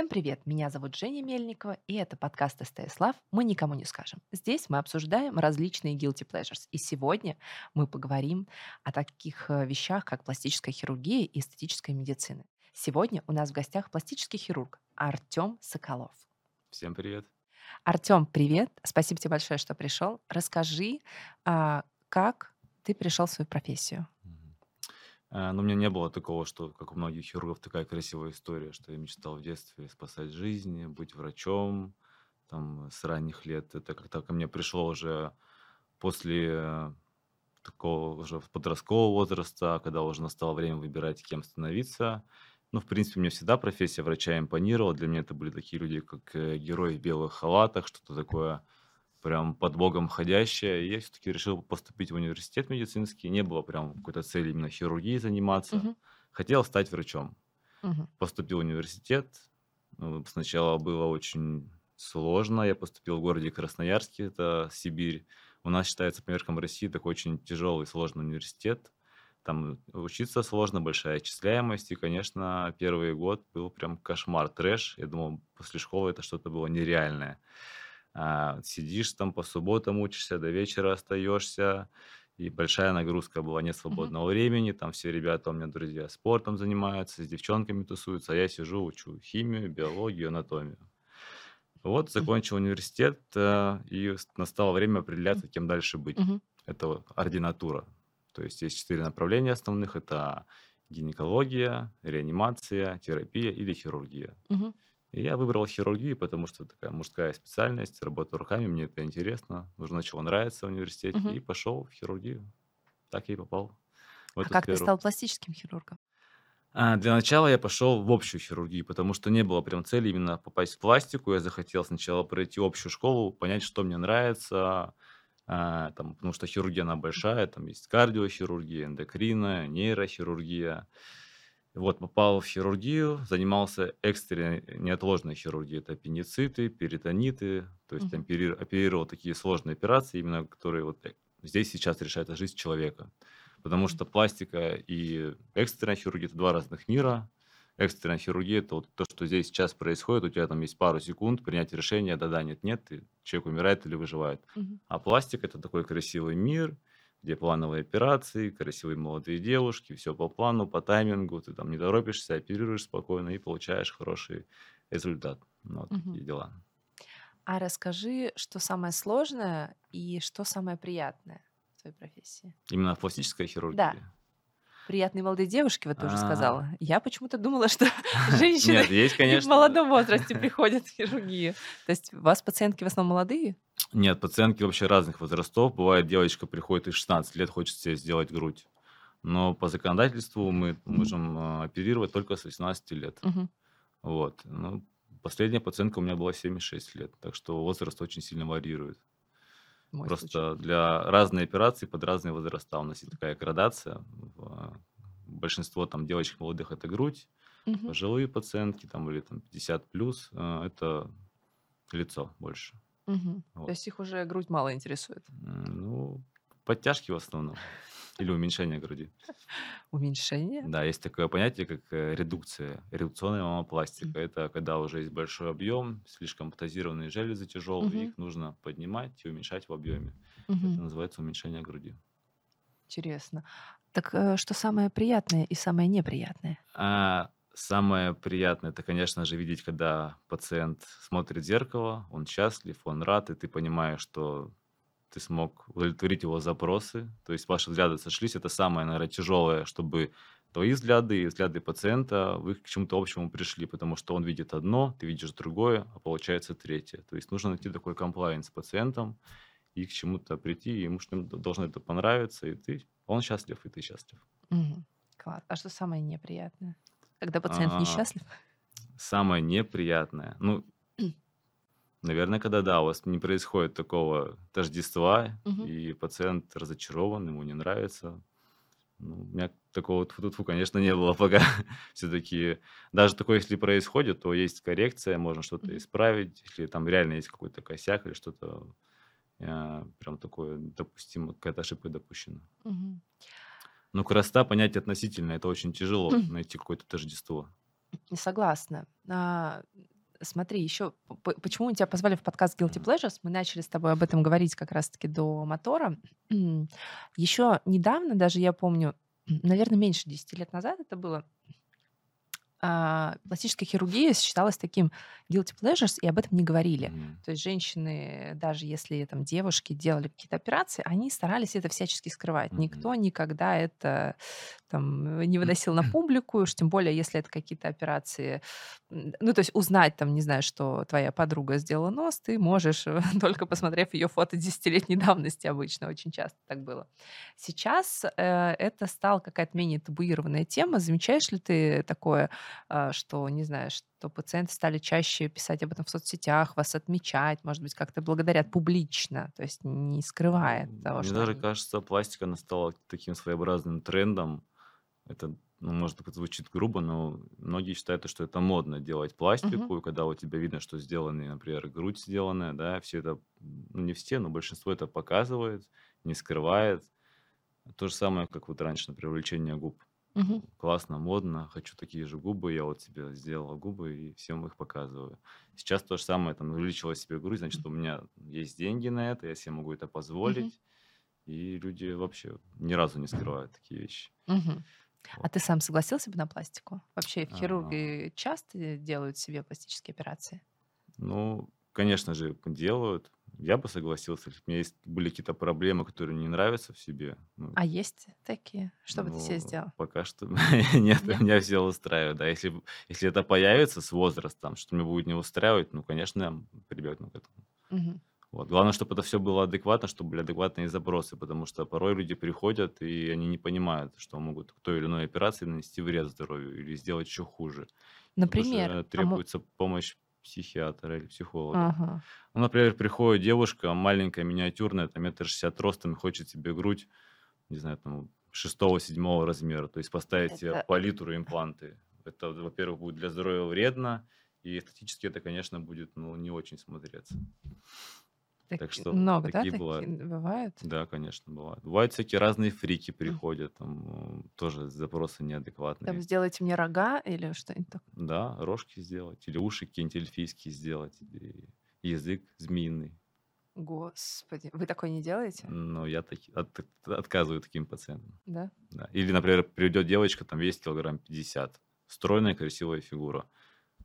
Всем привет! Меня зовут Женя Мельникова, и это подкаст СТС Лав «Мы никому не скажем». Здесь мы обсуждаем различные guilty pleasures. И сегодня мы поговорим о таких э, вещах, как пластическая хирургия и эстетическая медицина. Сегодня у нас в гостях пластический хирург Артем Соколов. Всем привет. Артем, привет! Спасибо тебе большое, что пришел. Расскажи, а, как ты пришел в свою профессию? А, Но у меня не было такого, что, как у многих хирургов, такая красивая история, что я мечтал в детстве спасать жизни, быть врачом, там, с ранних лет. Это как-то ко мне пришло уже после такого уже подросткового возраста, когда уже настало время выбирать, кем становиться. Ну, в принципе, мне всегда профессия врача импонировала. Для меня это были такие люди, как э, герои в белых халатах, что-то такое прям под богом ходящее. И я все-таки решил поступить в университет медицинский. Не было прям какой-то цели именно хирургией заниматься. Мгм. Хотел стать врачом. Мгм. Поступил в университет. Ну, Сначала было очень сложно. Я поступил в городе Красноярске, это Сибирь. У нас считается по меркам России такой очень тяжелый, сложный университет. Там учиться сложно, большая отчисляемость. И, конечно, первый год был прям кошмар, трэш. Я думал, после школы это что-то было нереальное. А, сидишь там по субботам, учишься, до вечера остаешься. И большая нагрузка была, нет свободного времени. Там все ребята у меня друзья спортом занимаются, с девчонками тусуются, а я сижу, учу химию, биологию, анатомию. Вот, закончил университет, э, и настало время определяться, кем дальше быть. Мгм. Это вот ординатура. То есть есть четыре направления основных. Это гинекология, реанимация, терапия или хирургия. Мгм. И я выбрал хирургию, потому что такая мужская специальность, работа руками, мне это интересно. Уже начало нравиться в университете Мгм. и пошел в хирургию. Так я и попал в А как ты сферу. стал пластическим хирургом? А, Для начала я пошел в общую хирургию, потому что не было прям цели именно попасть в пластику. Я захотел сначала пройти общую школу, понять, что мне нравится, а, там, потому что хирургия, она большая, там есть кардиохирургия, эндокрина, нейрохирургия. Вот, попал в хирургию, занимался экстренной неотложной хирургией. Это аппендициты, перитониты, то есть Мгм. опери- оперировал такие сложные операции, именно которые вот э, здесь сейчас решают жизнь человека. Потому что пластика и экстренная хирургия– это два разных мира. Экстренная хирургия– это вот то, что здесь сейчас происходит. У тебя там есть пару секунд принять решение, да-да, нет-нет, человек умирает или выживает. Мгм. А пластик– это такой красивый мир, где плановые операции, красивые молодые девушки, все по плану, по таймингу, ты там не торопишься, оперируешь спокойно и получаешь хороший результат. Ну, вот Мгм. такие дела. А расскажи, что самое сложное и что самое приятное в твоей профессии? Именно в пластической Да. Хирургии. Приятные молодые девушки, вот ты уже А, сказала. Я почему-то думала, что женщины Нет, есть, и в молодом возрасте приходят в хирургию. То есть у вас пациентки в основном молодые? Нет, пациентки вообще разных возрастов. Бывает, девочка приходит и в 16 лет хочет себе сделать грудь. Но по законодательству мы можем э, оперировать только с 18 лет. Вот. Ну, последняя пациентка у меня была 76 лет, так что возраст очень сильно варьирует. Мой случай. Просто для разной операции под разные возраста у нас есть такая градация. Большинство там девочек молодых это грудь, Мгм. пожилые пациентки там или там 50 плюс э, это лицо больше. То Вот. есть их уже грудь мало интересует. Ну, подтяжки в основном. Или уменьшение груди. Уменьшение? Да, есть такое понятие, как э, редукция, редукционная мамопластика. Это когда уже есть большой объем, слишком патозированные железы тяжелые, Мгм. их нужно поднимать и уменьшать в объеме. Мгм. Это называется уменьшение груди. Интересно. Так э, что самое приятное и самое неприятное? А самое приятное, это, конечно же, видеть, когда пациент смотрит в зеркало, он счастлив, он рад, и ты понимаешь, что ты смог удовлетворить его запросы, то есть ваши взгляды сошлись, это самое, наверное, тяжелое, чтобы твои взгляды и взгляды пациента, вы к чему-то общему пришли, потому что он видит одно, ты видишь другое, а получается третье. То есть нужно найти такой комплайнс с пациентом и к чему-то прийти, ему что должно это понравиться, и ты, он счастлив, и ты счастлив. Мгм. Класс. А что самое неприятное? Когда пациент А, несчастлив? Самое неприятное. Ну, наверное, когда да, у вас не происходит такого тождества, Мгм. и пациент разочарован, ему не нравится. Ну, у меня такого тьфу-тьфу, конечно, не было пока. Все-таки даже такое, если происходит, то есть коррекция, можно что-то Мгм. исправить. Если там реально есть какой-то косяк или что-то э, прям такое допустимо, какая-то ошибка допущена. Мгм. Ну, красота понятие относительное, это очень тяжело Мгм. найти какое-то тождество. Согласна. А, смотри, еще почему мы тебя позвали в подкаст Guilty Pleasures? Мы начали с тобой об этом говорить как раз-таки до мотора. Еще недавно, даже я помню, наверное, меньше 10 лет назад это было, а, пластическая хирургия считалась таким guilty pleasures, и об этом не говорили. Мгм. То есть женщины, даже если там девушки делали какие-то операции, они старались это всячески скрывать. Мгм. Никто никогда это там не выносил на публику, уж тем более, если это какие-то операции. Ну, то есть узнать там, не знаю, что твоя подруга сделала нос, ты можешь, только посмотрев ее фото десятилетней давности обычно, очень часто так было. Сейчас э, это стала какая-то менее табуированная тема. Замечаешь ли ты такое? А, что, не знаю, что пациенты стали чаще писать об этом в соцсетях, вас отмечать, может быть, как-то благодарят публично, то есть не скрывая того, Мне что даже они... кажется, пластика она стала таким своеобразным трендом. Это, ну, может, это звучит грубо, но многие считают, что это модно делать пластику, и когда у тебя видно, что сделаны, например, грудь сделанная, да, все это, ну, не все, но большинство это показывает, не скрывает. То же самое, как вот раньше, например, увеличение губ. Мгм. Классно, модно, хочу такие же губы, я вот себе сделала губы и всем их показываю. Сейчас то же самое, там, увеличила себе грудь, значит, у меня есть деньги на это, я себе могу это позволить, и люди вообще ни разу не скрывают такие вещи. Мгм. А ты сам согласился бы на пластику? Вообще А, хирурги часто делают себе пластические операции? Ну, конечно же, делают. Я бы согласился, если бы у меня есть, были какие-то проблемы, которые мне не нравятся в себе. Ну, А есть такие? Что бы ты себе ну, сделал? пока что нет, Нет? меня все устраивает. Да, если, если это появится с возрастом, что меня будет не устраивать, ну, конечно, я прибегну к этому. Мгм. Вот. Главное, чтобы это все было адекватно, чтобы были адекватные запросы, потому что порой люди приходят, и они не понимают, что могут к той или иной операции нанести вред здоровью или сделать еще хуже. Тут Например, уже а требуется помощь психиатра или психолога. Ага. Ну, например, приходит девушка маленькая, миниатюрная, там метр шестьдесят ростом, хочет себе грудь, не знаю, там шестого-седьмого размера, то есть поставить себе Это палитру импланты. Это, во-первых, будет для здоровья вредно, и эстетически это, конечно, будет ну, не очень смотреться. Так- Так что много, да, такие такие бывают. бывают? Да, конечно, бывает. Бывают всякие разные фрики приходят, там э, тоже запросы Там неадекватные. сделайте мне рога или что-нибудь такое? Да, рожки сделать, или уши какие-нибудь эльфийские сделать, или язык змеиный. Господи, вы такое не делаете? Но я таки, от- отказываю таким пациентам. Да? Да. Или, например, придет девочка, там весит килограмм 50, стройная, красивая фигура.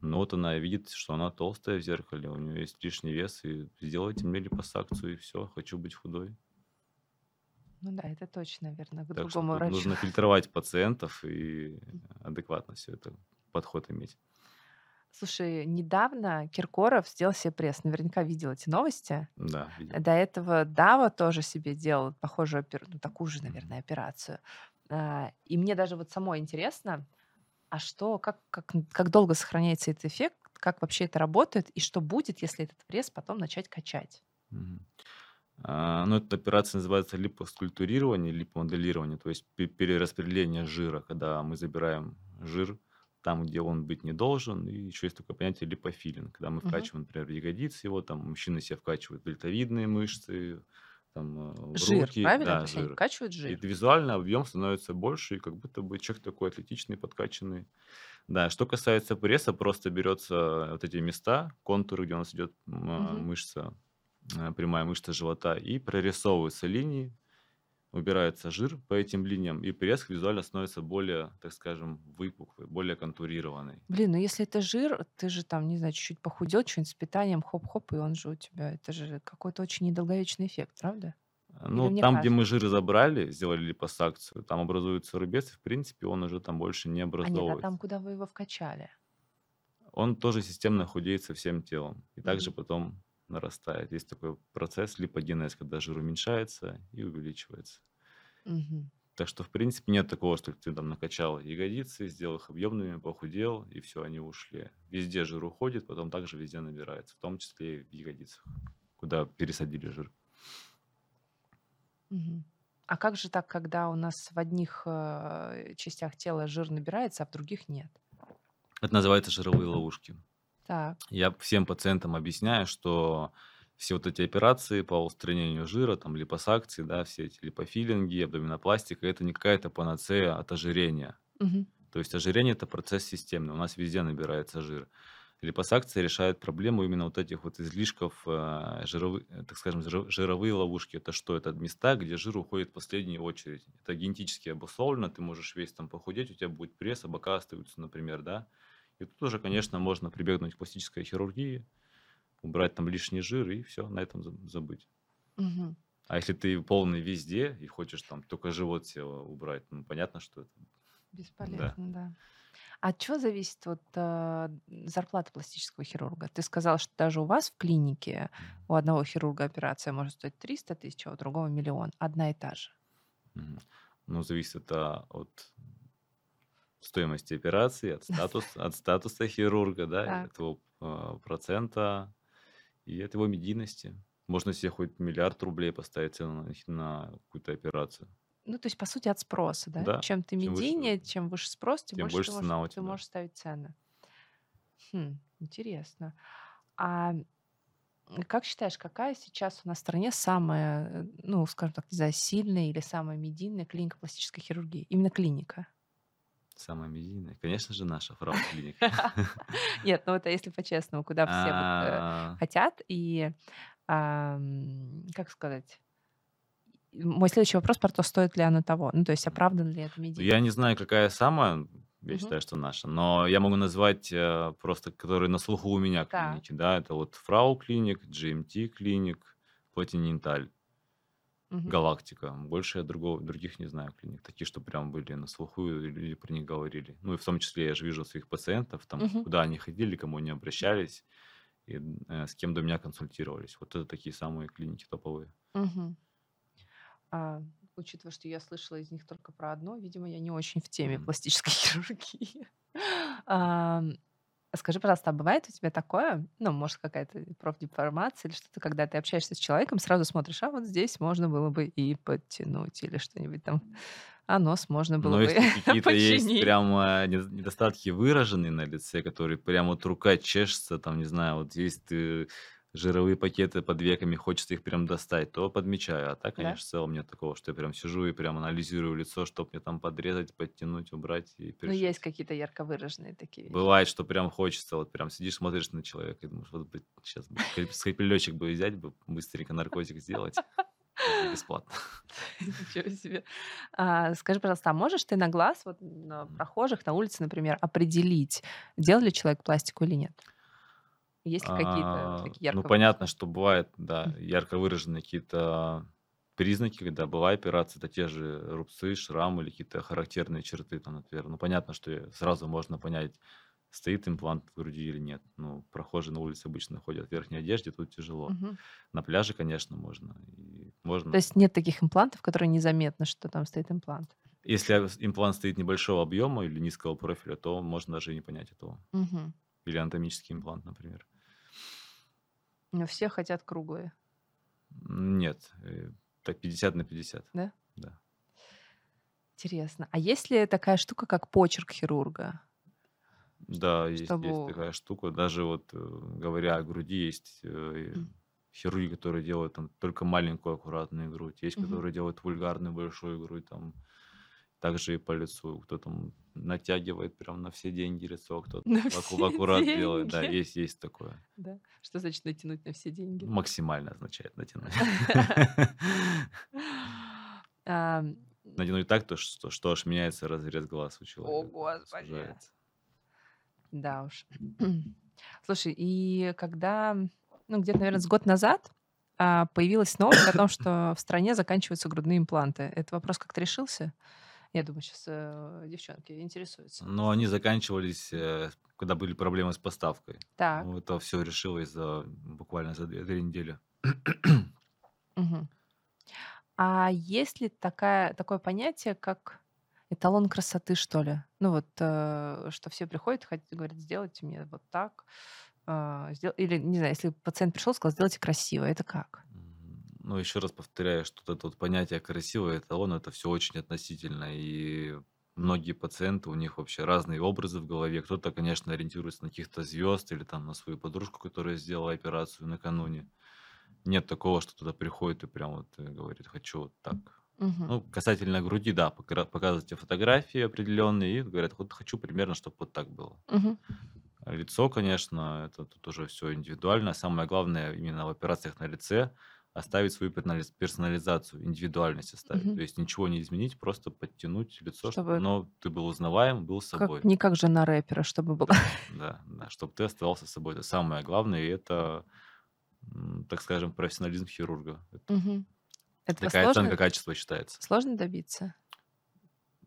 Но вот она видит, что она толстая в зеркале, у нее есть лишний вес, и сделайте мне липосакцию, и все, хочу быть худой. Ну да, это точно, наверное, к Так что другому тут врачу. нужно фильтровать пациентов и адекватно все это подход иметь. Слушай, недавно Киркоров сделал себе пресс. Наверняка видел эти новости. Да, видел. До этого Дава тоже себе делал похожую, ну, такую же, наверное, операцию. А, И мне даже вот самой интересно, а что, как, как, как долго сохраняется этот эффект, как вообще это работает, и что будет, если этот пресс потом начать качать? Мгм. А, Ну, эта операция называется липоскультурирование, липомоделирование, то есть пе- перераспределение жира, когда мы забираем жир там, где он быть не должен. И еще есть такое понятие липофилинг, когда мы вкачиваем, например, ягодицы его, там мужчины себе вкачивают дельтовидные мышцы, там э, в Жир, руки, правильно? да, То есть они жир. И жир. визуально объем становится больше, и как будто бы человек такой атлетичный, подкачанный. Да, что касается пресса, просто берется вот эти места, контуры, где у нас идет м, а, мышца, а, прямая мышца живота, и прорисовываются линии, убирается жир по этим линиям, и пресс визуально становится более, так скажем, выпуклый, более контурированный. Блин, ну если это жир, ты же там, не знаю, чуть-чуть похудел, что-нибудь с питанием, хоп-хоп, и он же у тебя. Это же какой-то очень недолговечный эффект, правда? А, Ну, там, где мы кажется? жир забрали, сделали липосакцию, там образуется рубец, и, в принципе, он уже там больше не А нет, а образовывается. там, куда вы его вкачали? он тоже системно худеет со всем телом. И также Мгм. потом нарастает. Есть такой процесс липогенез, когда жир уменьшается и увеличивается. Мгм. Так что, в принципе, нет такого, что ты там накачал ягодицы, сделал их объемными, похудел, и все, они ушли. Везде жир уходит, потом также везде набирается, в том числе и в ягодицах, куда пересадили жир. Мгм. А как же так, когда у нас в одних э, частях тела жир набирается, а в других нет? Это называется жировые ловушки. Так. Я всем пациентам объясняю, что все вот эти операции по устранению жира, там липосакции, да, все эти липофилинги, абдоминопластика, это не какая-то панацея от ожирения. Мгм. То есть ожирение– это процесс системный, у нас везде набирается жир. Липосакция решает проблему именно вот этих вот излишков, э, жировы- э, так скажем, жиро- жировые ловушки. Это что? Это места, где жир уходит в последнюю очередь. Это генетически обусловлено, ты можешь весь там похудеть, у тебя будет пресс, а бока остаются, например, да? И тут уже, конечно, можно прибегнуть к пластической хирургии, убрать там лишний жир и все, на этом за- забыть. Мгм. А если ты полный везде и хочешь там только живот себе убрать, ну, понятно, что это... Бесполезно, да. А от чего зависит вот а, зарплата пластического хирурга? Ты сказал, что даже у вас в клинике у одного хирурга операция может стоить 300 тысяч, а у другого миллион. Одна и та же. Ну, зависит это от стоимости операции, от статуса, от статуса хирурга, да, Так. от его а, процента и от его медийности. Можно себе хоть миллиард рублей поставить цену на, на какую-то операцию. Ну, то есть, по сути, от спроса, да? Да, Чем ты чем выше- медийнее, чем выше спрос, тем, тем больше, больше ты, цена у можешь, ты тебя. можешь ставить цены. Хм, интересно. А как считаешь, какая сейчас у нас в стране самая, э, ну, скажем так, не знаю, сильная или самая медийная клиника пластической хирургии? Именно клиника. Самая медийная, конечно же, наша фрау клиника. Нет, ну это если по-честному, куда все э, А, хотят. И, как сказать, мой следующий вопрос про то, стоит ли оно того. Ну, то есть, оправдан ли это медийно? Я не знаю, какая самая, я считаю, что наша, но я могу назвать э, просто, которые на слуху у меня клиники, да, это вот Фрау клиник, GMT клиник, Платиненталь, Мгм. Галактика. Больше я другого, других не знаю клиник, такие, что прям были на слуху, и люди про них говорили. Ну и в том числе я же вижу своих пациентов, там, Мгм. куда они ходили, кому они обращались, и э, с кем до меня консультировались. Вот это такие самые клиники топовые. Мгм. А, учитывая, что я слышала из них только про одно, видимо, я не очень в теме Мгм. пластической хирургии. Скажи, пожалуйста, а бывает у тебя такое, ну, может, какая-то профдеформация или что-то, когда ты общаешься с человеком, сразу смотришь, а вот здесь можно было бы и подтянуть или что-нибудь там, а нос можно было Но бы если какие-то есть прям недо- недостатки выраженные на лице, которые прям вот рука чешется, там, не знаю, вот есть э, жировые пакеты под веками, хочется их прям достать, то подмечаю. А так, Да? конечно, в целом нет такого, что я прям сижу и прям анализирую лицо, чтобы мне там подрезать, подтянуть, убрать и Ну, есть перешить. какие-то ярко выраженные такие вещи. Бывает, что прям хочется, вот прям сидишь, смотришь на человека и думаешь, вот бы сейчас бы скальпелечек бы взять, бы быстренько наркотик сделать. Бесплатно. Ничего себе. А, скажи, пожалуйста, а можешь ты на глаз, вот на прохожих, на улице, например, определить, делал ли человек пластику или нет? Есть ли какие-то А, такие ярко Ну, понятно, что бывает, да, ярко выраженные какие-то признаки, когда была операция, это те же рубцы, шрамы или какие-то характерные черты, там, например. Ну, понятно, что сразу можно понять, стоит имплант в груди или нет. Ну, прохожие на улице обычно ходят в верхней одежде, тут тяжело. Мгм. На пляже, конечно, можно. И То можно. есть нет таких имплантов, которые незаметно, что там стоит имплант. Если имплант стоит небольшого объема или низкого профиля, то можно даже и не понять этого. Мгм. Или анатомический имплант, например. Но все хотят круглые, Нет, э, так 50 на 50. да? Да. Интересно. А есть ли такая штука, как почерк хирурга? Да, есть, есть Чтобы... такая штука. Даже вот э, говоря о груди, есть э, хирурги, которые делают там только маленькую аккуратную грудь, есть, которые делают вульгарную большую грудь, там также и по лицу. Кто там натягивает прям на все деньги лицо, кто-то На аккурат делает. Да, деньги. есть, есть такое. Да. Что значит натянуть на все деньги? Максимально означает натянуть. Натянуть так, то, что, что аж меняется разрез глаз у О, человека. Господи. Сужается. Да уж. Слушай, и когда, ну, где-то, наверное, с год назад а, появилась новость о том, что в стране заканчиваются грудные импланты. Этот вопрос как-то решился? Я думаю, сейчас девчонки интересуются. Но они заканчивались, э, когда были проблемы с поставкой. Так. Ну, это все решилось за буквально за две, две недели. Мгм. А есть ли такая, такое понятие, как эталон красоты, что ли? Ну вот, э, что все приходят и хотят, говорят, сделайте мне вот так. а, сдел- Или, не знаю, если пациент пришел сказал, сделайте красиво, это как? Ну, еще раз повторяю, что вот это вот понятие красивый эталон, это все очень относительно. И многие пациенты, у них вообще разные образы в голове. Кто-то, конечно, ориентируется на каких-то звезд или там на свою подружку, которая сделала операцию накануне. Нет такого, что туда приходит и прям вот э, говорит, хочу вот так. Мгм. Ну, касательно груди, да, тебе фотографии определенные и говорят, вот хочу примерно, чтобы вот так было. А Лицо, конечно, это тут уже все индивидуально. Самое главное именно в операциях на лице оставить свою персонализ- персонализацию, индивидуальность оставить. Мгм. То есть ничего не изменить, просто подтянуть лицо, чтобы оно, ты был узнаваем, был как собой. не как жена рэпера, чтобы была. Да, да, чтобы ты оставался собой. Это самое главное, и это, так скажем, профессионализм хирурга. Это Мгм. Этого такая оценка сложно качества считается. сложно добиться,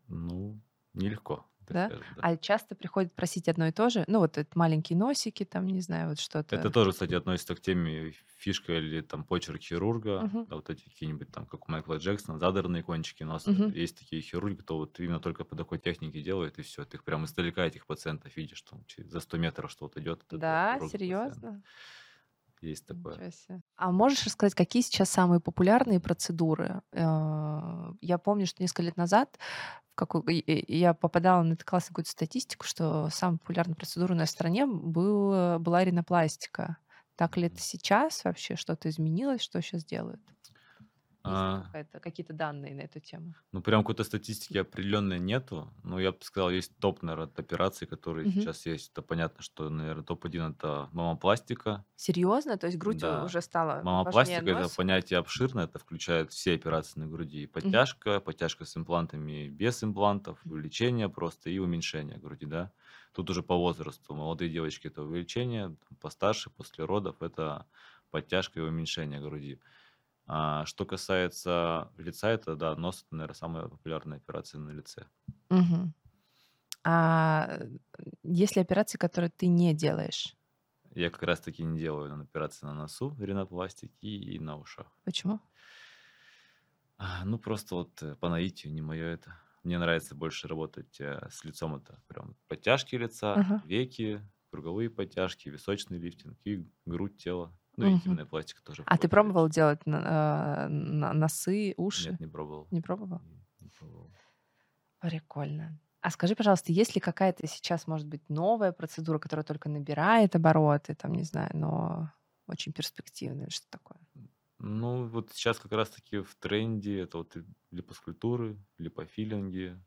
Ну, нелегко, да? скажем, да. А часто приходят просить одно и то же? Ну, вот это маленькие носики, там, не знаю, вот Это что-то. тоже, кстати, относится к теме фишка или там почерк хирурга, Мгм. да, вот эти какие-нибудь там, как у Майкла Джексона, задранные кончики носа. Мгм. Есть такие хирурги, кто вот именно только по такой технике делает, и все. Ты их прям издалека этих пациентов видишь, через- за 100 метров что-то идет Да, хирурга пациент. серьезно? Есть такое. А можешь рассказать, какие сейчас самые популярные процедуры? Э, Я помню, что несколько лет назад какой- я попадала на классную какую-то статистику, что процедура у нас в стране был, была ринопластика. Так ли это сейчас вообще? Что-то изменилось? Что сейчас делают? А, какие-то данные на эту тему? Ну, прям какой-то статистики определенной нету. Но я бы сказал, есть топ, наверное, от операций, которые Мгм. сейчас есть. Это понятно, что, наверное, топ-1 это мамопластика. Серьезно? То есть грудь Да. уже стала Мамопластика это понятие обширное, это включает все операции на груди. И подтяжка, подтяжка с имплантами, без имплантов, увеличение просто и уменьшение груди, да. Тут уже по возрасту. Молодые девочки это увеличение, постарше, после родов это подтяжка и уменьшение груди. А что касается лица, это, да, нос, это, наверное, самая популярная операция на лице. Мгм. А есть ли операции, которые ты не делаешь? Я как раз-таки не делаю операции на носу, ринопластики и на ушах. Почему? А, Ну, просто вот э, по наитию, не мое это. Мне нравится больше работать э, с лицом. Это прям подтяжки лица, Ага. веки, круговые подтяжки, височный лифтинг и грудь тела. Ну, и интимная пластика тоже А ты пробовал делать а, носы, уши? Нет, не пробовал. Не пробовал? Не, пробовал. Прикольно. А скажи, пожалуйста, есть ли какая-то сейчас, может быть, новая процедура, которая только набирает обороты, там, не знаю, но очень перспективная, что такое? Ну, вот сейчас как раз-таки в тренде это вот липоскультуры, липофилинги.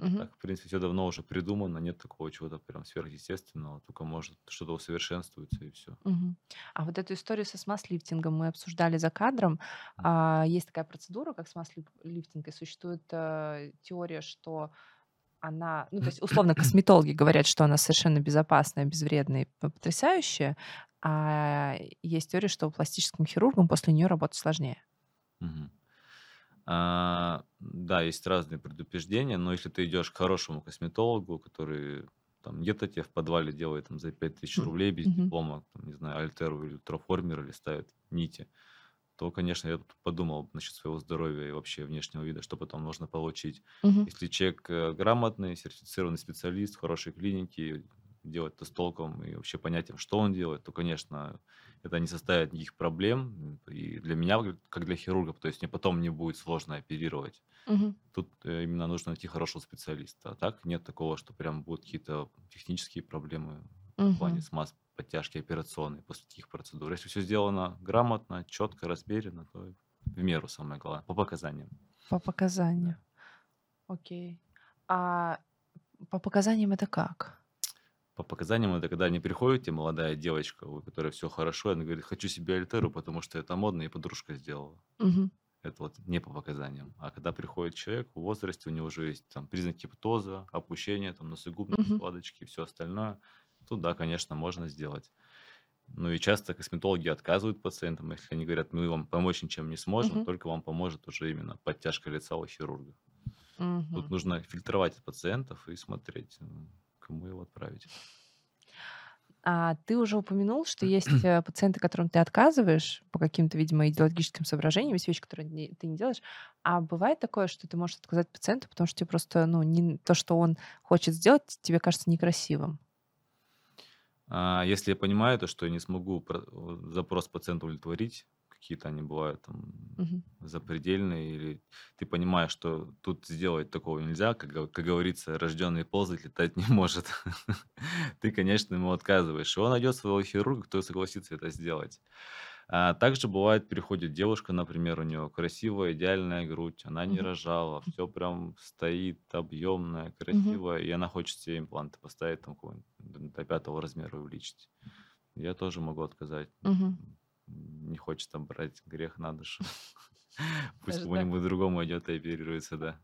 Мгм. Так, в принципе, все давно уже придумано, нет такого чего-то прям сверхъестественного, только может что-то усовершенствуется и все. Мгм. А вот эту историю со смаз-лифтингом мы обсуждали за кадром. А, есть такая процедура, как смаз-лифтинг, и существует э, теория, что она, ну, то есть, условно, косметологи говорят, что она совершенно безопасная, безвредная и потрясающая, а есть теория, что пластическим хирургам после нее работать сложнее. Мгм. А, да, есть разные предупреждения, но если ты идешь к хорошему косметологу, который там где-то тебе в подвале делает там, за 5000 М, рублей без мгм. диплома, там, не знаю, альтеру или троформер или ставит нити, то, конечно, я подумал насчет своего здоровья и вообще внешнего вида, что потом нужно получить. Мгм. Если человек э, грамотный, сертифицированный специалист в хорошей клинике, делает это с толком и вообще понятием, что он делает, то, конечно, это не составит никаких проблем. И для меня, как- для хирурга, то есть мне потом не будет сложно оперировать. Мгм. Тут э, именно нужно найти хорошего специалиста. А так нет такого, что прям будут какие-то технические проблемы в плане смаз подтяжки операционной после таких процедур. Если все сделано грамотно, четко, размеренно, то в меру самое главное, по показаниям. По показаниям. Да. Окей. А по показаниям это как? По показаниям это когда не приходит тебе молодая девочка, у которой все хорошо, и она говорит, хочу себе альтеру, потому что это модно, и подружка сделала. Мгм. Это вот не по показаниям. А когда приходит человек в возрасте, у него уже есть там признаки птоза, опущение, там носогубные Мгм. складочки и все остальное, то да, конечно, можно сделать. Ну и часто косметологи отказывают пациентам, если они говорят, мы вам помочь ничем не сможем, Мгм. только вам поможет уже именно подтяжка лица у хирурга. Тут Мгм. нужно фильтровать пациентов и смотреть, кому его отправить. А ты уже упомянул, что есть э, пациенты, которым ты отказываешь по каким-то, видимо, идеологическим соображениям, есть вещи, которые не- ты не делаешь. А бывает такое, что ты можешь отказать пациенту, потому что тебе просто, ну, не, то, что он хочет сделать, тебе кажется некрасивым. А если я понимаю то, что я не смогу вот запрос пациента удовлетворить, какие-то они бывают там Мгм. запредельные, или ты понимаешь, что тут сделать такого нельзя, как, как говорится, рожденный ползать летать не может. Ты, конечно, ему отказываешь. И он найдет своего хирурга, кто согласится это сделать. А также бывает, приходит девушка, например, у нее красивая, идеальная грудь, она не Мгм. рожала, все прям стоит объемная, красивая, и она хочет себе импланты поставить, там, до пятого размера увеличить. Я тоже могу отказать. Мгм. Не хочет там брать грех на душу. Пусть кому-нибудь другому идет и оперируется, да.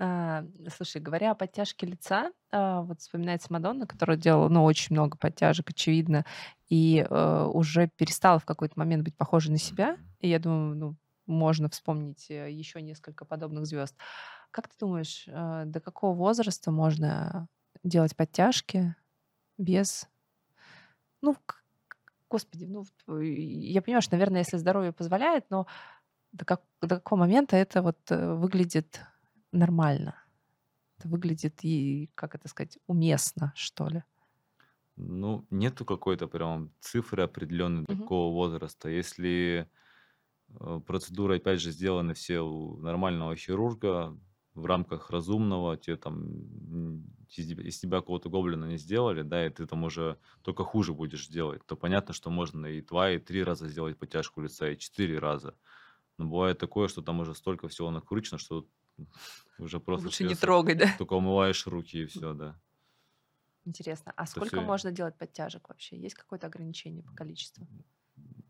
А, слушай, говоря о подтяжке лица, а, вот вспоминается Мадонна, которая делала, ну, очень много подтяжек, очевидно, и э, уже перестала в какой-то момент быть похожей на себя. И я думаю, ну, можно вспомнить э, еще несколько подобных звезд. Как ты думаешь, э, до какого возраста можно делать подтяжки без, ну, господи, ну, я понимаю, что, наверное, если здоровье позволяет, но до, как, до какого момента это вот э, выглядит нормально? Это выглядит и, как это сказать, уместно, что ли? Ну, нету какой-то прям цифры определенной Мгм. такого возраста. Если э, процедуры, опять же, сделаны все у нормального хирурга в рамках разумного, тебе там из тебя какого-то гоблина не сделали, да, и ты там уже только хуже будешь делать, то понятно, что можно и два, и три раза сделать подтяжку лица, и четыре раза. Но бывает такое, что там уже столько всего накручено, что уже просто Лучше не трогай, да? только умываешь руки и все, да. Интересно. А Это сколько все можно делать подтяжек вообще? Есть какое-то ограничение по количеству?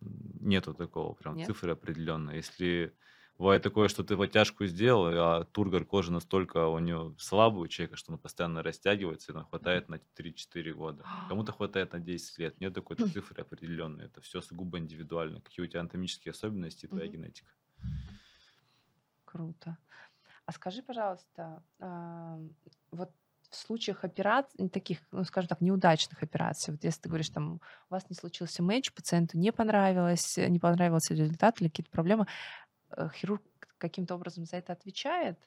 Нету такого прям Нет? цифры определенной. Если бывает такое, что ты подтяжку сделал, а тургор кожи настолько у него слабый у человека, что он постоянно растягивается, и нам хватает на 3-4 года. Кому-то хватает на 10 лет. Нет такой цифры определенной. Это все сугубо индивидуально. Какие у тебя анатомические особенности и твоя Мгм. генетика. Круто. А скажи, пожалуйста, а, вот в случаях операций, таких, ну, скажем так, неудачных операций, вот если ты говоришь, там, у вас не случился матч, пациенту не понравилось, не понравился результат или какие-то проблемы, хирург каким-то образом за это отвечает?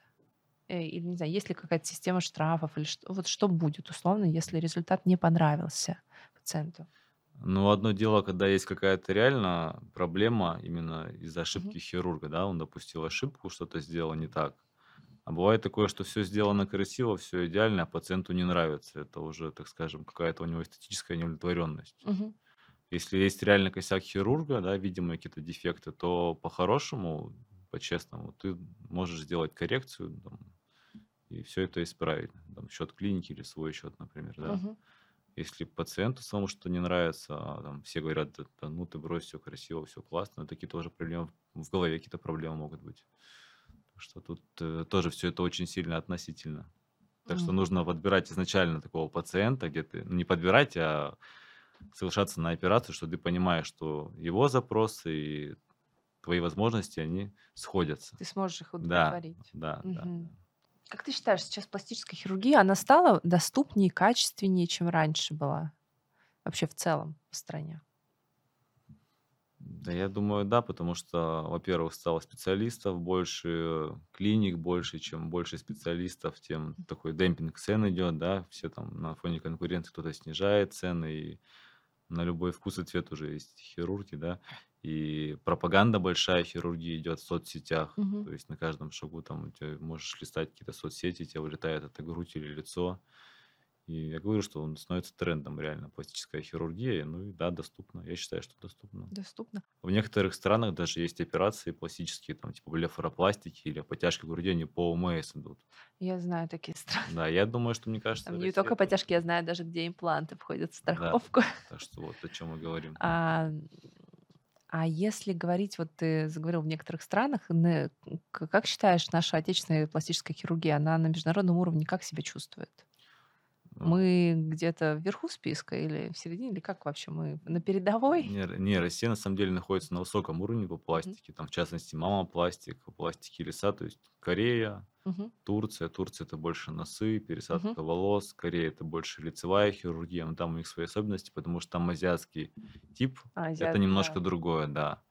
Э, Или, не знаю, есть ли какая-то система штрафов, или что, вот что будет, условно, если результат не понравился пациенту? Ну, одно дело, когда есть какая-то реально проблема именно из-за ошибки хирурга, да, он допустил ошибку, что-то сделал не так. А бывает такое, что все сделано красиво, все идеально, а пациенту не нравится. Это уже, так скажем, какая-то у него эстетическая неудовлетворенность. Мгм. Если есть реально косяк хирурга, да, видимые какие-то дефекты, то по-хорошему, по-честному, ты можешь сделать коррекцию там, и все это исправить. Там, счет клиники или свой счет, например, да. Мгм. Если пациенту самому что-то не нравится, а там все говорят, да, ну ты брось, все красиво, все классно, такие тоже проблемы, в голове какие-то проблемы могут быть. Так что тут э, тоже все это очень сильно относительно. Так что Мгм. нужно подбирать изначально такого пациента, где ты, ну, не подбирать, а соглашаться на операцию, что ты понимаешь, что его запросы и твои возможности, они сходятся. Ты сможешь их Да, удовлетворить. да, да. Мгм. Как ты считаешь, сейчас пластическая хирургия, она стала доступнее, качественнее, чем раньше была? Вообще в целом по стране? Да, я думаю, да, потому что, во-первых, стало специалистов больше, клиник больше, чем больше специалистов, тем такой демпинг цен идет, да, все там на фоне конкуренции кто-то снижает цены, и на любой вкус и цвет уже есть хирурги, да, и пропаганда большая хирургии идет в соцсетях, Мгм. то есть на каждом шагу там ты можешь листать какие-то соцсети, тебе вылетает это грудь или лицо, и я говорю, что он становится трендом реально, пластическая хирургия, ну и да, доступно, я считаю, что доступно. Доступно? В некоторых странах даже есть операции пластические, там, типа блефаропластики или подтяжки груди, они по ОМС идут. Я знаю такие страны. Да, я думаю, что, мне кажется, Там не только тоже. подтяжки, я знаю даже, где импланты входят в Да, страховку. так что вот о чем мы говорим. А, а если говорить, вот ты заговорил в некоторых странах, как считаешь, наша отечественная пластическая хирургия, она на международном уровне как себя чувствует? Мы где-то вверху списка или в середине, или как вообще мы на передовой? Не, не, Россия на самом деле находится на высоком уровне по пластике, там в частности мама пластик, пластики лица, то есть Корея, Мгм. Турция. Турция это больше носы, пересадка волос, Корея это больше лицевая хирургия, но там у них свои особенности, потому что там азиатский тип, А, это азиат, немножко да. другое, да.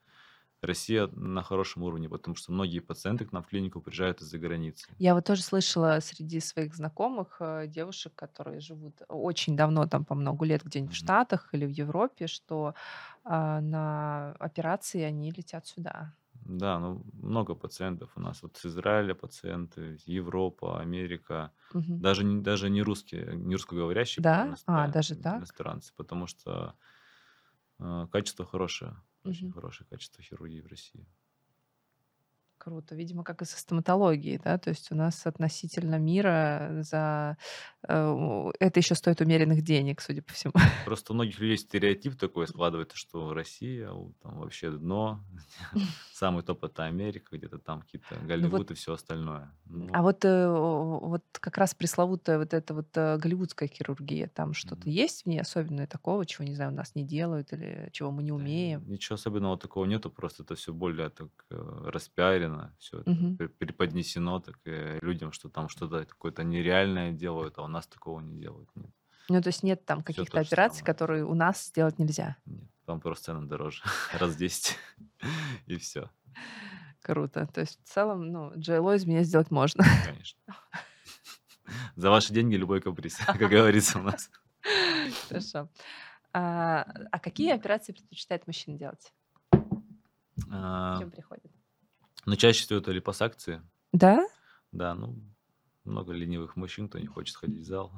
Россия на хорошем уровне, потому что многие пациенты к нам в клинику приезжают из-за границы. Я вот тоже слышала среди своих знакомых э, девушек, которые живут очень давно, там по много лет где-нибудь в Мгм. Штатах или в Европе, что а, на операции они летят сюда. Да, ну много пациентов у нас. Вот с Израиля пациенты, Европа, Америка. Мгм. Даже, даже не русские, не русскоговорящие Да? А, иностран- даже так? иностранцы, потому что э, качество хорошее. Очень хорошее качество хирургии в России. Круто. Видимо, как и со стоматологией, да? То есть у нас относительно мира за э, это еще стоит умеренных денег, судя по всему. Просто у многих людей стереотип такой складывается, что Россия у- там вообще дно, самый топ это Америка, где-то там какие-то Ну вот, Голливуд и все остальное. а Ну, вот, э, вот как раз пресловутая вот эта вот э, голливудская хирургия, там что-то есть в ней особенное такого, чего, не знаю, у нас не делают или чего мы не Да, умеем? ничего особенного такого нету, просто это все более так э, распиарено, все пре- преподнесено так э, людям, что там что-то какое-то нереальное делают, а у нас такого не делают. Нет, Ну, то есть нет там каких-то операций, самое. которые у нас сделать нельзя. Нет, там просто цены дороже, раз в 10 и все, Круто. То есть в целом, ну, Джейло из меня сделать можно. конечно. За ваши деньги любой каприз, как говорится у нас. Хорошо. А, а какие операции предпочитает мужчина делать? А, чем приходит? Но чаще всего это липосакции. Да? Да, ну, много ленивых мужчин, кто не хочет ходить в зал.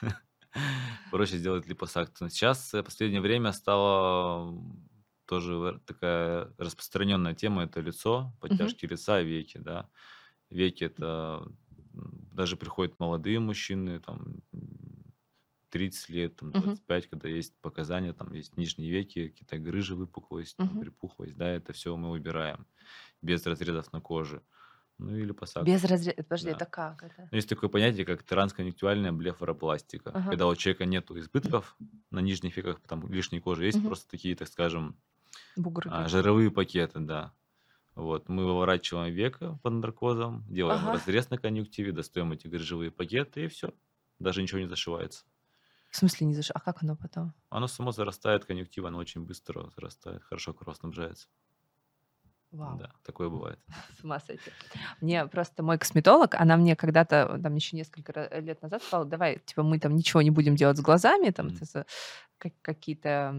Проще сделать липосакцию. Сейчас э, в последнее время стала м, тоже такая распространенная тема, это лицо, подтяжки лица, веки, да. Веки это даже приходят молодые мужчины, там 30 лет, там Мгм. 25, когда есть показания, там есть нижние веки, какие-то грыжи, выпуклость, Мгм. припухлость, да, это все мы убираем без разрезов на коже. Ну или посадка. Без разреза. Подожди, Да. это как это? Ну, Есть такое понятие, как трансконъюнктивальная блефаропластика. Ага. Когда у человека нет избытков на нижних веках, там лишней кожи, есть Мгм. просто такие, так скажем, Бугры а, жировые пакеты, да. Вот, мы выворачиваем веко под наркозом, делаем Ага. разрез на конъюнктиве, достаем эти грыжевые пакеты и все. Даже ничего не зашивается. В смысле не заш... А как оно потом? Оно само зарастает, конъюнктива, оно очень быстро зарастает, хорошо кровоснабжается. Вау. Да, такое бывает. С ума сойти. Мне просто мой косметолог, она мне когда-то, там еще несколько лет назад сказала, давай, типа, мы там ничего не будем делать с глазами, там, Мгм. Какие-то...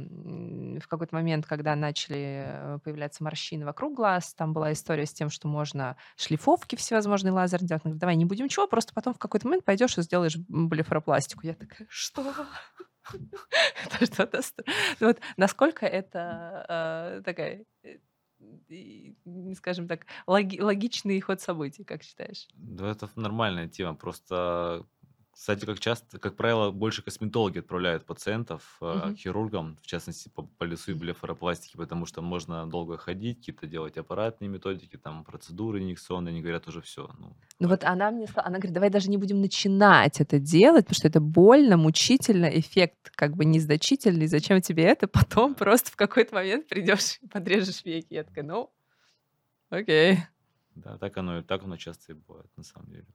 В какой-то момент, когда начали э, появляться морщины вокруг глаз, там была история с тем, что можно шлифовки всевозможные лазерные делать. Говорит, давай не будем ничего, просто потом в какой-то момент пойдешь и сделаешь блефаропластику. Я такая, что? Это что-то Ну Вот насколько это э, такая э, скажем так, логи- логичный ход событий, как считаешь? Да, это нормальная тема. Просто, кстати, как часто, как правило, больше косметологи отправляют пациентов э, Мгм. к хирургам, в частности, по, по лицу и блефаропластике, потому что можно долго ходить, какие-то делать аппаратные методики, там, процедуры инъекционные, они говорят уже все. Ну, Ну вот она мне сказала, она говорит, давай даже не будем начинать это делать, потому что это больно, мучительно, эффект как бы незначительный, зачем тебе это? Потом просто в какой-то момент придешь и подрежешь веки. Я такая, ну, окей. Да, так оно, так оно часто и бывает, на самом деле.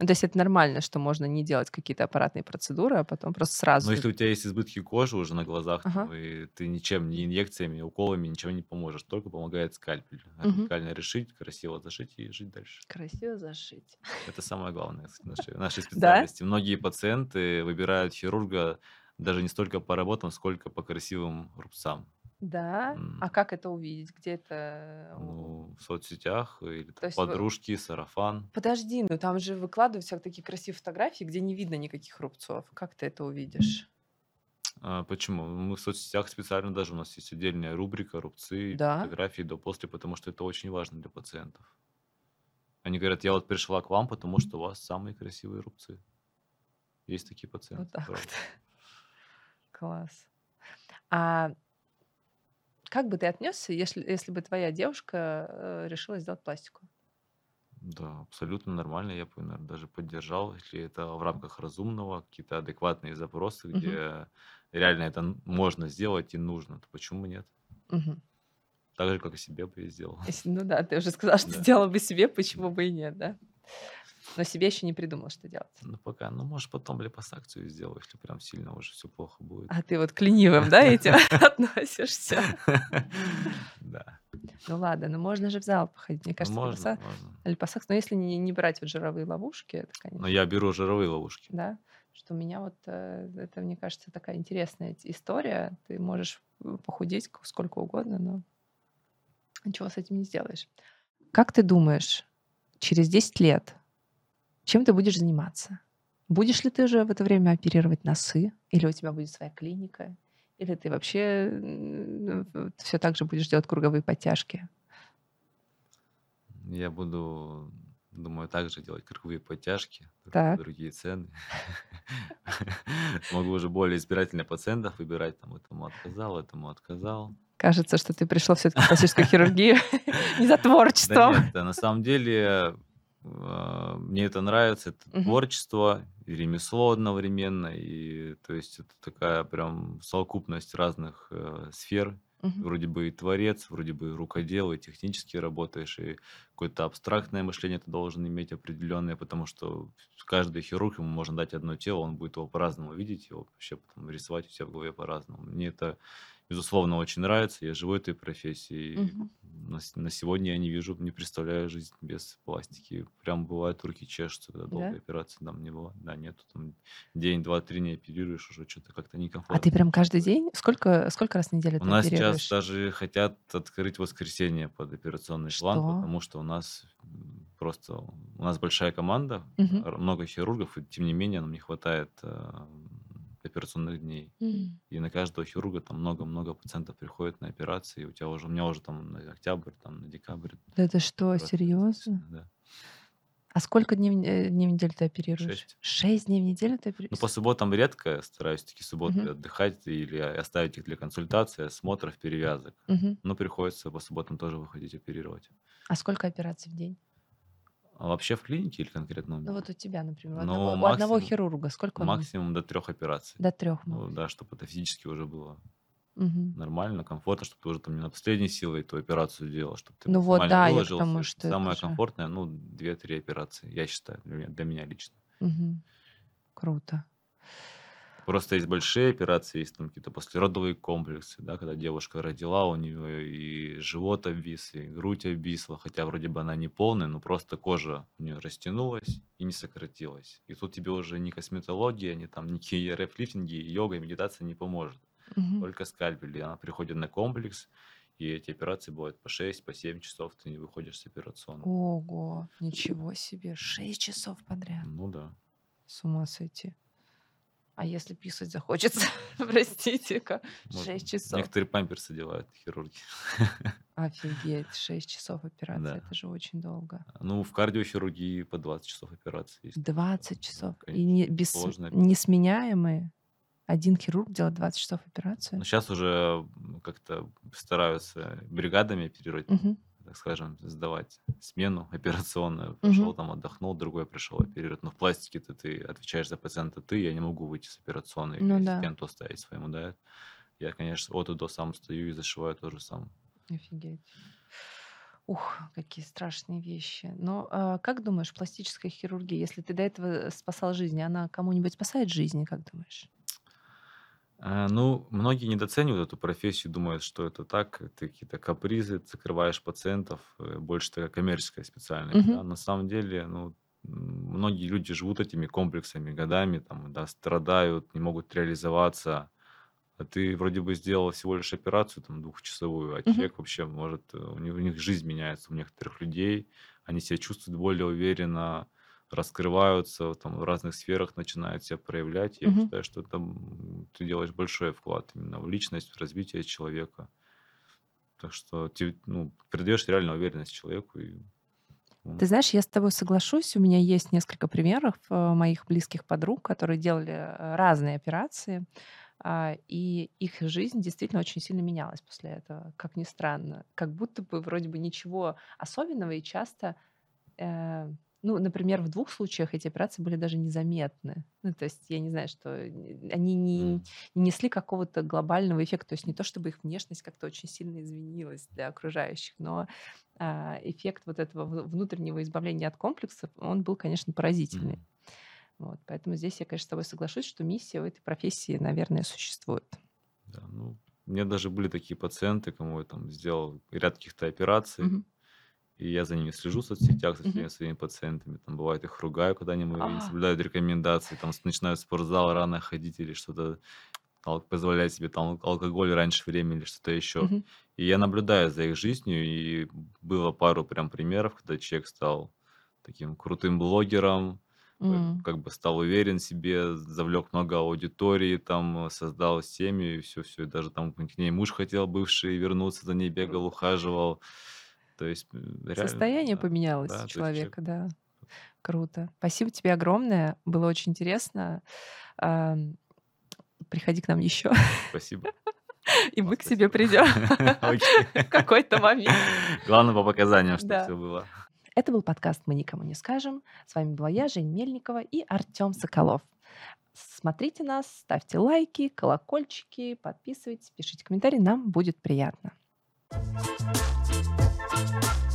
Ну, то есть это нормально, что можно не делать какие-то аппаратные процедуры, а потом просто сразу... Но если у тебя есть избытки кожи уже на глазах, Ага. там, и ты ничем, ни инъекциями, ни уколами ничего не поможешь, только помогает скальпель. Радикально решить, красиво зашить и жить дальше. Красиво зашить. Это самое главное в нашей, нашей Да? специальности. Многие пациенты выбирают хирурга даже не столько по работам, сколько по красивым рубцам. Да? М. А как это увидеть? Где это? у- Ну, в соцсетях или То там есть вы- подружки, сарафан. Подожди, ну там же выкладывают всякие такие красивые фотографии, где не видно никаких рубцов. Как ты это увидишь? А, почему? Мы в соцсетях специально даже у нас есть отдельная рубрика рубцы, Да? фотографии до-после, потому что это очень важно для пациентов. Они говорят, я вот пришла к вам, потому что у вас самые красивые рубцы. Есть такие пациенты. Вот так правда. вот. Класс. А как бы ты отнесся, если, если бы твоя девушка э, решила сделать пластику? Да, абсолютно нормально. Я бы, наверное, даже поддержал, если это в рамках разумного, какие-то адекватные запросы, Мгм. где реально это можно сделать и нужно, то почему нет? Мгм. Так же, как и себе бы я сделал. Ну да, ты уже сказал, что Да. сделала бы себе, почему бы и нет, да? Но себе еще не придумал, что делать. Ну, пока, ну, может, потом липосакцию сделаю, если прям сильно уже все плохо будет. А ты вот к ленивым, да, этим относишься? Да. Ну ладно, ну можно же в зал походить. Мне Ну, кажется, можно, липоса- можно. липосакс, но если не, брать вот жировые ловушки, это, конечно, Но я беру жировые ловушки. да, что у меня вот э, это, мне кажется, такая интересная история. Ты можешь э, похудеть сколько угодно, но ничего с этим не сделаешь. Как ты думаешь, через 10 лет чем ты будешь заниматься? Будешь ли ты уже в это время оперировать носы? Или у тебя будет своя клиника? Или ты вообще все так же будешь делать круговые подтяжки? Я буду, думаю, также делать круговые подтяжки, Так. другие цены. Могу уже более избирательно пациентов выбирать, там, этому отказал, этому отказал. Кажется, что ты пришел все-таки в пластическую хирургию не за творчеством. да, на самом деле мне это нравится, это Мгм. творчество и ремесло одновременно, и то есть это такая прям совокупность разных э, сфер. Мгм. Вроде бы и творец, вроде бы и рукодел, и технически работаешь, и какое-то абстрактное мышление ты должен иметь определенное, потому что каждый хирург ему можно дать одно тело, он будет его по-разному видеть, его вообще потом рисовать у себя в голове по-разному. Мне это, безусловно, очень нравится, я живу этой профессией. Мгм. На, на сегодня я не вижу, не представляю жизнь без пластики. Прям бывает, руки чешутся, когда долгая Да? операция, там не было. Да, нету, там день, два, три не оперируешь, уже что-то как-то А ты некомфортно. прям каждый день? Сколько, сколько раз в неделю У ты нас сейчас оперируешь? даже хотят открыть воскресенье под операционный Что? потому что у нас просто у нас большая команда, р- много хирургов, и тем не менее нам не хватает э, операционных дней. М. И на каждого хирурга там много-много пациентов приходит на операции. У тебя уже, у меня уже там на октябрь, там на декабрь. Да это что, серьезно? Да. А сколько дней, э, дней в неделю ты оперируешь? Шесть. Шесть дней в неделю ты Ну, оперируешь? по субботам редко стараюсь такие субботы Мгм. отдыхать или оставить их для консультации, осмотров, перевязок. Мгм. Но приходится по субботам тоже выходить оперировать. А сколько операций в день? А вообще в клинике или конкретно у Ну меня? вот у тебя, например, у Ну, одного, у одного максимум, хирурга сколько он? максимум до трех операций. До трех Ну максимум. да, чтобы это физически уже было Мгм. нормально, комфортно, чтобы ты уже там не на последней силой эту операцию делал, чтобы ты Ну вот, да, я выложился. тому, что это Самое же... комфортное, ну, две-три операции, я считаю, для меня, для меня лично. Мгм. Круто. Просто есть большие операции, есть там какие-то послеродовые комплексы, да, когда девушка родила, у нее и живот обвис, и грудь обвисла, хотя вроде бы она не полная, но просто кожа у нее растянулась и не сократилась. И тут тебе уже ни косметология, ни там никакие РФ-лифтинги, йога и медитация не поможет. Мгм. Только скальпель. И она приходит на комплекс, и эти операции бывают по 6, по 7 часов, ты не выходишь с операционной. Ого, ничего себе. Шесть часов подряд. Ну да. С ума сойти. А если писать захочется? Простите-ка. Можно. Шесть часов. Некоторые памперсы делают хирурги. Офигеть, шесть часов операции. Да. Это же очень долго. Ну, в кардиохирургии по 20 часов операции есть. 20 Да, часов. И конечно. не, без, Сложная несменяемые. Один хирург делает 20 часов операцию. сейчас уже как-то стараются бригадами оперировать, Мгм. Так скажем, сдавать смену операционную. Пошел Мгм. там, отдохнул, другой пришел оперировать. Но в пластике-то ты отвечаешь за пациента ты, я не могу выйти с операционной Ну да. ассистенту оставить своему дать. Я, конечно, от и до сам стою и зашиваю тоже сам. Офигеть. Ух, какие страшные вещи. Но а, как думаешь, пластическая хирургия, если ты до этого спасал жизни, она кому-нибудь спасает жизни, как думаешь? А, Ну, многие недооценивают эту профессию, думают, что это так, это какие-то капризы, ты закрываешь пациентов, э, больше такая коммерческая специальность. Мгм. Да? На самом деле, ну, м, многие люди живут этими комплексами годами, там, да, страдают, не могут реализоваться. А ты вроде бы сделал всего лишь операцию там двухчасовую, а Мгм. человек вообще может, э, у них, у них жизнь меняется у некоторых людей, они себя чувствуют более уверенно, раскрываются, там, в разных сферах начинают себя проявлять. Я Мгм. считаю, что там ты делаешь большой вклад именно в личность, в развитие человека. Так что ты ну, придаешь реально уверенность человеку. И, Ты знаешь, я с тобой соглашусь. У меня есть несколько примеров э, моих близких подруг, которые делали э, разные операции, а, и их жизнь действительно очень сильно менялась после этого, как ни странно. Как будто бы вроде бы ничего особенного, и часто, э, ну, например, в двух случаях эти операции были даже незаметны. Ну, то есть я не знаю, что э, они не, не несли какого-то глобального эффекта. То есть не то, чтобы их внешность как-то очень сильно изменилась для окружающих, но а, эффект вот этого внутреннего избавления от комплексов, он был, конечно, поразительный. м. Вот, поэтому здесь я, конечно, с тобой соглашусь, что миссия в этой профессии, наверное, существует. Да, ну, у меня даже были такие пациенты, кому я там сделал ряд каких-то операций, Мгм. И я за ними слежу в соцсетях, со всеми своими пациентами. Там бывает их ругаю, когда они не А. соблюдают рекомендации, там начинают в спортзал рано ходить или что-то позволять себе там ал- алкоголь раньше времени или что-то еще. И я наблюдаю за их жизнью, и было пару прям примеров, когда человек стал таким крутым блогером, М. как бы стал уверен в себе, завлек много аудитории, там создал семью и все, все. И даже там к ней муж хотел бывший вернуться, за ней бегал, ухаживал. То есть реально, Состояние да, поменялось да, человека, да. Круто. Спасибо тебе огромное. Было очень интересно. Приходи к нам еще, Спасибо. и мы к тебе придем в какой-то момент. Главное по показаниям, Да. все было. Это был подкаст «Мы никому не скажем». С вами была я, Жень Мельникова и Артем Соколов. Смотрите нас, ставьте лайки, колокольчики, подписывайтесь, пишите комментарии, нам будет приятно. you